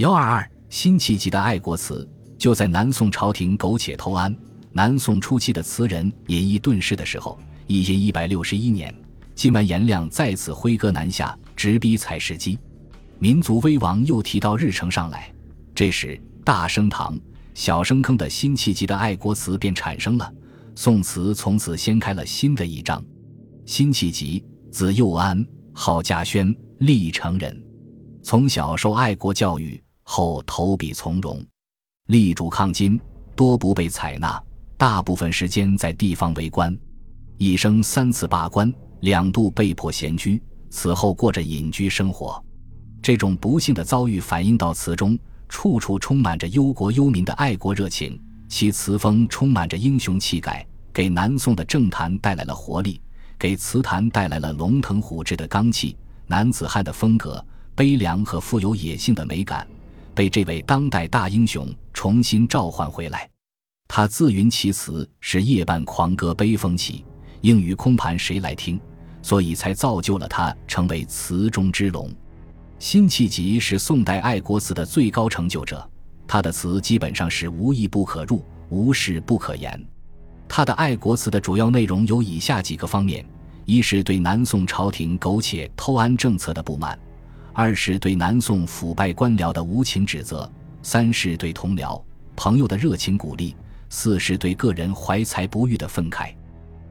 幺二二辛弃疾的爱国词，就在南宋朝廷苟且偷安，南宋初期的词人隐逸遁世的时候，一千一百六十一年，金完颜亮再次挥戈南下，直逼采石矶，民族危亡又提到日程上来。这时，大升堂、小升坑的辛弃疾的爱国词便产生了，宋词从此掀开了新的一章。辛弃疾，字幼安，号稼轩，历城人，从小受爱国教育。后投笔从戎，力主抗金，多不被采纳，大部分时间在地方为官，一生三次罢官，两度被迫闲居，此后过着隐居生活。这种不幸的遭遇反映到词中，处处充满着忧国忧民的爱国热情，其词风充满着英雄气概，给南宋的政坛带来了活力，给词坛带来了龙腾虎志的刚气、男子汉的风格、悲凉和富有野性的美感。被这位当代大英雄重新召唤回来，他自云其词是夜半狂歌悲风起，应与空盘谁来听？所以才造就了他成为词中之龙。辛弃疾是宋代爱国词的最高成就者，他的词基本上是无义不可入，无事不可言。他的爱国词的主要内容有以下几个方面：一是对南宋朝廷苟且偷安政策的不满。二是对南宋腐败官僚的无情指责，三是对同僚朋友的热情鼓励，四是对个人怀才不遇的愤慨。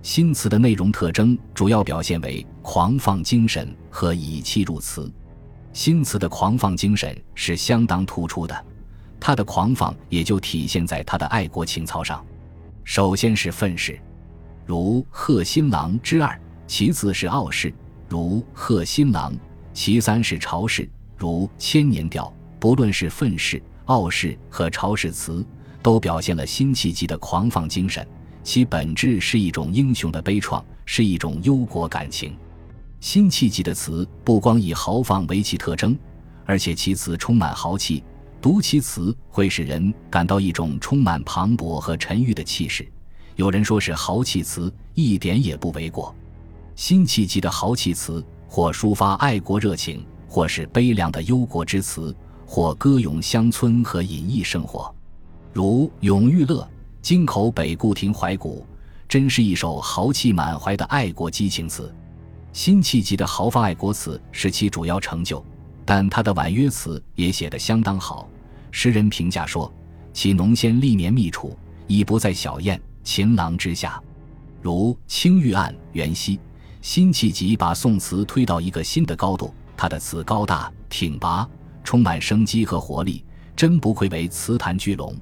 新词的内容特征主要表现为狂放精神和以气入词。新词的狂放精神是相当突出的，他的狂放也就体现在他的爱国情操上。首先是愤世，如《贺新郎》之二；其次是傲世，如《贺新郎》。其三是朝氏，如《千年调》，不论是愤世、傲世和朝氏词，都表现了辛弃疾的狂放精神，其本质是一种英雄的悲怆，是一种忧国感情。辛弃疾的词不光以豪放为其特征，而且其词充满豪气，读其词会使人感到一种充满磅礴和沉郁的气势。有人说是豪气词，一点也不为过。辛弃疾的豪气词。或抒发爱国热情，或是悲凉的忧国之词，或歌咏乡村和隐逸生活，如《永遇乐》“京口北固亭怀古”，真是一首豪气满怀的爱国激情词。辛弃疾的豪放爱国词是其主要成就，但他的婉约词也写得相当好。诗人评价说：“其浓鲜历年密处，已不在小燕、秦郎之下。”如《青玉案·元夕》。辛弃疾把宋词推到一个新的高度，他的词高大挺拔，充满生机和活力，真不愧为词坛巨龙。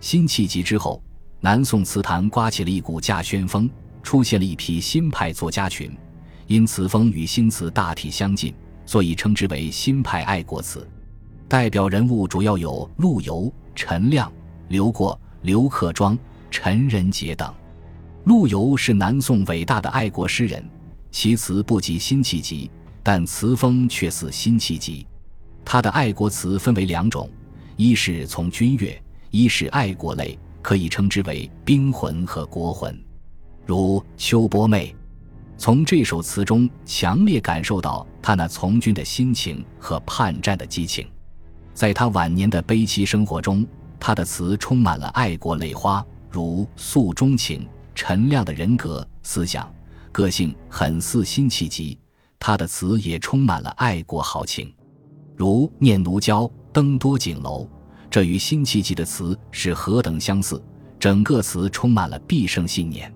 辛弃疾之后，南宋词坛刮起了一股稼轩风，出现了一批新派作家群，因词风与新词大体相近，所以称之为新派爱国词。代表人物主要有陆游、陈亮、刘过、刘克庄、陈仁杰等。陆游是南宋伟大的爱国诗人。其词不及辛弃疾，但词风却似辛弃疾。他的爱国词分为两种，一是从军乐，一是爱国类，可以称之为兵魂和国魂。如《秋波妹》，从这首词中强烈感受到他那从军的心情和叛战的激情。在他晚年的悲凄生活中，他的词充满了爱国泪花，如《诉衷情》，陈亮的人格思想。个性很似辛弃疾，他的词也充满了爱国豪情，如《念奴娇·登多景楼》，这与辛弃疾的词是何等相似！整个词充满了必胜信念。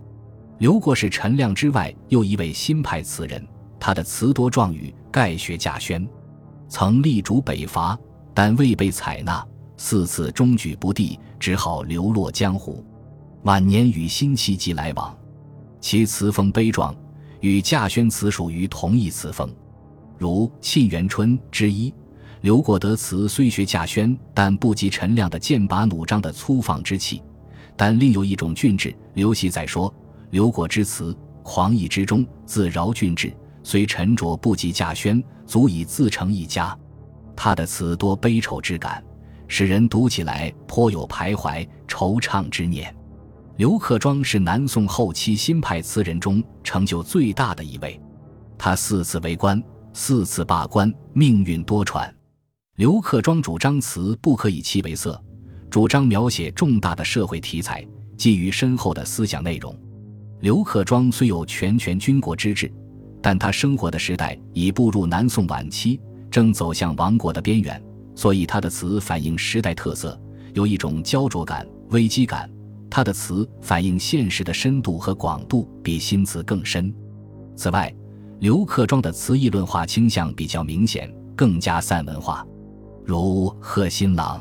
刘过是陈亮之外又一位新派词人，他的词多状语，盖学稼轩，曾力主北伐，但未被采纳，四次中举不第，只好流落江湖。晚年与辛弃疾来往。其词风悲壮，与稼轩词属于同一词风。如《沁园春》之一，刘过得词虽学稼轩，但不及陈亮的剑拔弩张的粗放之气，但另有一种俊质。刘熙载说：“刘过之词，狂逸之中自饶俊致，虽沉着不及稼轩，足以自成一家。”他的词多悲愁之感，使人读起来颇有徘徊惆怅之念。刘克庄是南宋后期新派词人中成就最大的一位，他四次为官，四次罢官，命运多舛。刘克庄主张词不可以气为色，主张描写重大的社会题材，基于深厚的思想内容。刘克庄虽有全权军国之志，但他生活的时代已步入南宋晚期，正走向亡国的边缘，所以他的词反映时代特色，有一种焦灼感、危机感。他的词反映现实的深度和广度比新词更深。此外，刘克庄的词议论化倾向比较明显，更加散文化，如《贺新郎》。